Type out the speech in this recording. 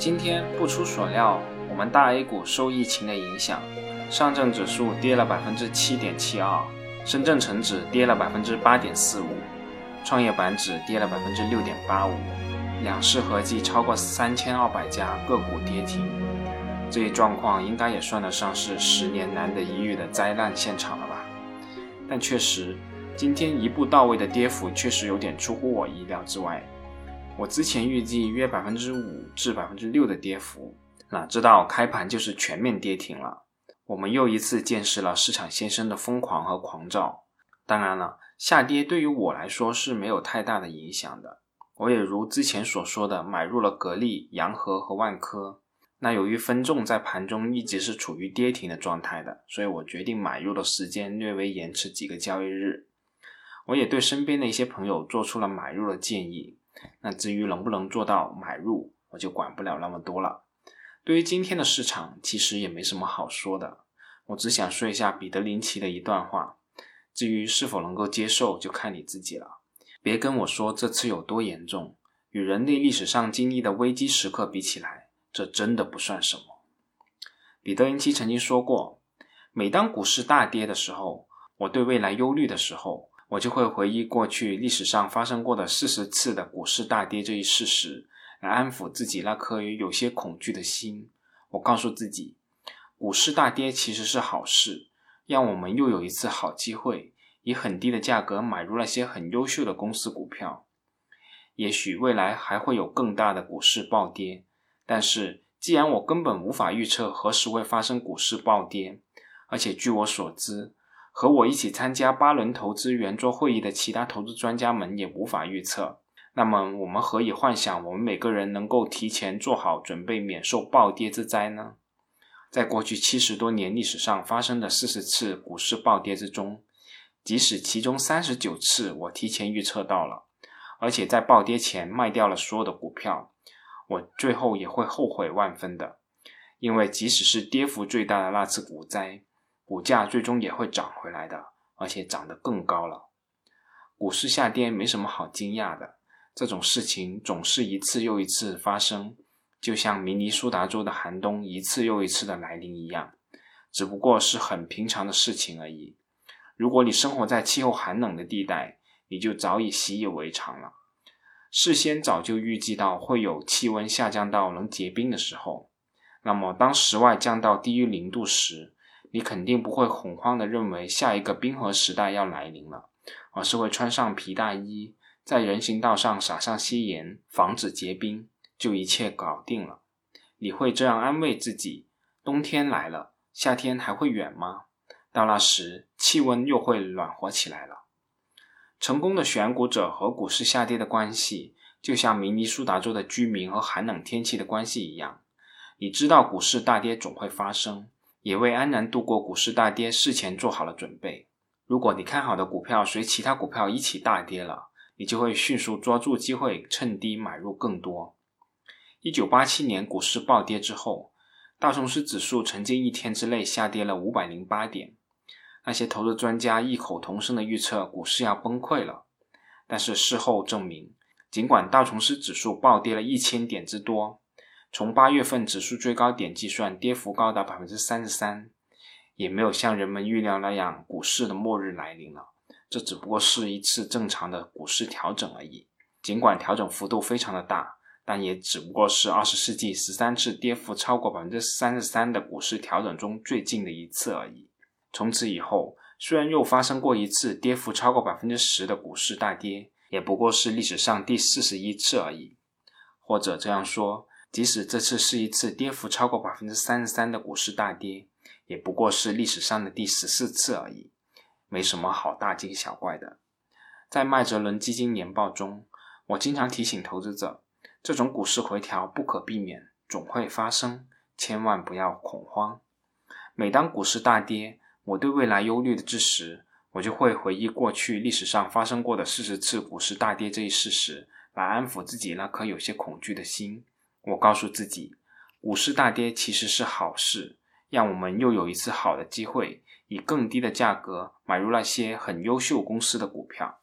今天不出所料，我们大 A 股受疫情的影响，上证指数跌了百分之七点七二，深圳成指跌了百分之八点四五，创业板指跌了百分之六点八五，两市合计超过三千二百家个股跌停。这一状况应该也算得上是十年难得一遇的灾难现场了吧？但确实，今天一步到位的跌幅确实有点出乎我意料之外。我之前预计约百分之五至百分之六的跌幅，哪知道开盘就是全面跌停了。我们又一次见识了市场先生的疯狂和狂躁。当然了，下跌对于我来说是没有太大的影响的。我也如之前所说的，买入了格力、洋河和万科。那由于分众在盘中一直是处于跌停的状态的，所以我决定买入的时间略微延迟几个交易日。我也对身边的一些朋友做出了买入的建议。那至于能不能做到买入，我就管不了那么多了。对于今天的市场，其实也没什么好说的。我只想说一下彼得林奇的一段话。至于是否能够接受，就看你自己了。别跟我说这次有多严重，与人类历史上经历的危机时刻比起来，这真的不算什么。彼得林奇曾经说过，每当股市大跌的时候，我对未来忧虑的时候。我就会回忆过去历史上发生过的四十次的股市大跌这一事实，来安抚自己那颗有些恐惧的心。我告诉自己，股市大跌其实是好事，让我们又有一次好机会，以很低的价格买入那些很优秀的公司股票。也许未来还会有更大的股市暴跌，但是既然我根本无法预测何时会发生股市暴跌，而且据我所知。和我一起参加八轮投资圆桌会议的其他投资专家们也无法预测。那么，我们何以幻想我们每个人能够提前做好准备，免受暴跌之灾呢？在过去七十多年历史上发生的四十次股市暴跌之中，即使其中三十九次我提前预测到了，而且在暴跌前卖掉了所有的股票，我最后也会后悔万分的，因为即使是跌幅最大的那次股灾。股价最终也会涨回来的，而且涨得更高了。股市下跌没什么好惊讶的，这种事情总是一次又一次发生，就像明尼苏达州的寒冬一次又一次的来临一样，只不过是很平常的事情而已。如果你生活在气候寒冷的地带，你就早已习以为常了，事先早就预计到会有气温下降到能结冰的时候。那么，当室外降到低于零度时，你肯定不会恐慌的认为下一个冰河时代要来临了，而是会穿上皮大衣，在人行道上撒上些盐，防止结冰，就一切搞定了。你会这样安慰自己：冬天来了，夏天还会远吗？到那时，气温又会暖和起来了。成功的选股者和股市下跌的关系，就像明尼苏达州的居民和寒冷天气的关系一样。你知道股市大跌总会发生。也为安然度过股市大跌事前做好了准备。如果你看好的股票随其他股票一起大跌了，你就会迅速抓住机会，趁低买入更多。一九八七年股市暴跌之后，道琼斯指数曾经一天之内下跌了五百零八点。那些投资专家异口同声的预测股市要崩溃了。但是事后证明，尽管道琼斯指数暴跌了一千点之多。从八月份指数最高点计算，跌幅高达百分之三十三，也没有像人们预料那样股市的末日来临了。这只不过是一次正常的股市调整而已。尽管调整幅度非常的大，但也只不过是二十世纪十三次跌幅超过百分之三十三的股市调整中最近的一次而已。从此以后，虽然又发生过一次跌幅超过百分之十的股市大跌，也不过是历史上第四十一次而已。或者这样说。即使这次是一次跌幅超过百分之三十三的股市大跌，也不过是历史上的第十四次而已，没什么好大惊小怪的。在麦哲伦基金年报中，我经常提醒投资者，这种股市回调不可避免，总会发生，千万不要恐慌。每当股市大跌，我对未来忧虑的之时，我就会回忆过去历史上发生过的四十次股市大跌这一事实，来安抚自己那颗有些恐惧的心。我告诉自己，股市大跌其实是好事，让我们又有一次好的机会，以更低的价格买入那些很优秀公司的股票。